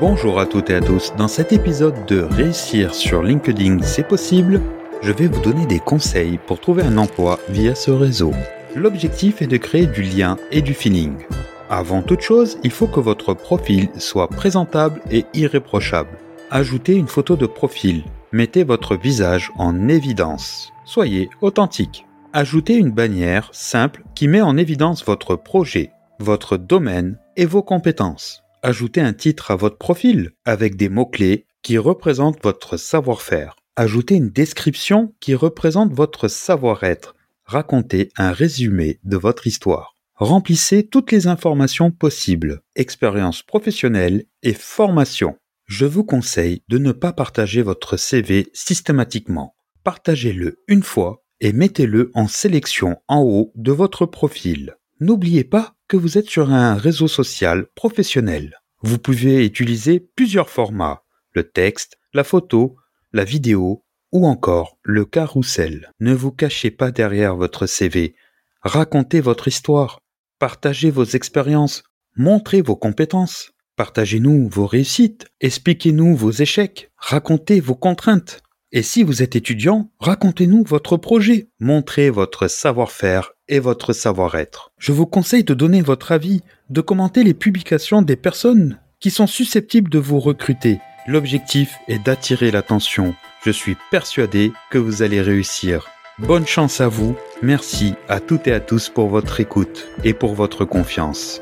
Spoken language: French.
Bonjour à toutes et à tous. Dans cet épisode de Réussir sur LinkedIn, c'est possible, je vais vous donner des conseils pour trouver un emploi via ce réseau. L'objectif est de créer du lien et du feeling. Avant toute chose, il faut que votre profil soit présentable et irréprochable. Ajoutez une photo de profil. Mettez votre visage en évidence. Soyez authentique. Ajoutez une bannière simple qui met en évidence votre projet, votre domaine et vos compétences ajoutez un titre à votre profil avec des mots-clés qui représentent votre savoir-faire. Ajoutez une description qui représente votre savoir-être. Racontez un résumé de votre histoire. Remplissez toutes les informations possibles, expérience professionnelle et formation. Je vous conseille de ne pas partager votre CV systématiquement. Partagez-le une fois et mettez-le en sélection en haut de votre profil. N'oubliez pas que vous êtes sur un réseau social professionnel. Vous pouvez utiliser plusieurs formats, le texte, la photo, la vidéo ou encore le carrousel. Ne vous cachez pas derrière votre CV. Racontez votre histoire. Partagez vos expériences. Montrez vos compétences. Partagez-nous vos réussites. Expliquez-nous vos échecs. Racontez vos contraintes. Et si vous êtes étudiant, racontez-nous votre projet, montrez votre savoir-faire et votre savoir-être. Je vous conseille de donner votre avis, de commenter les publications des personnes qui sont susceptibles de vous recruter. L'objectif est d'attirer l'attention. Je suis persuadé que vous allez réussir. Bonne chance à vous. Merci à toutes et à tous pour votre écoute et pour votre confiance.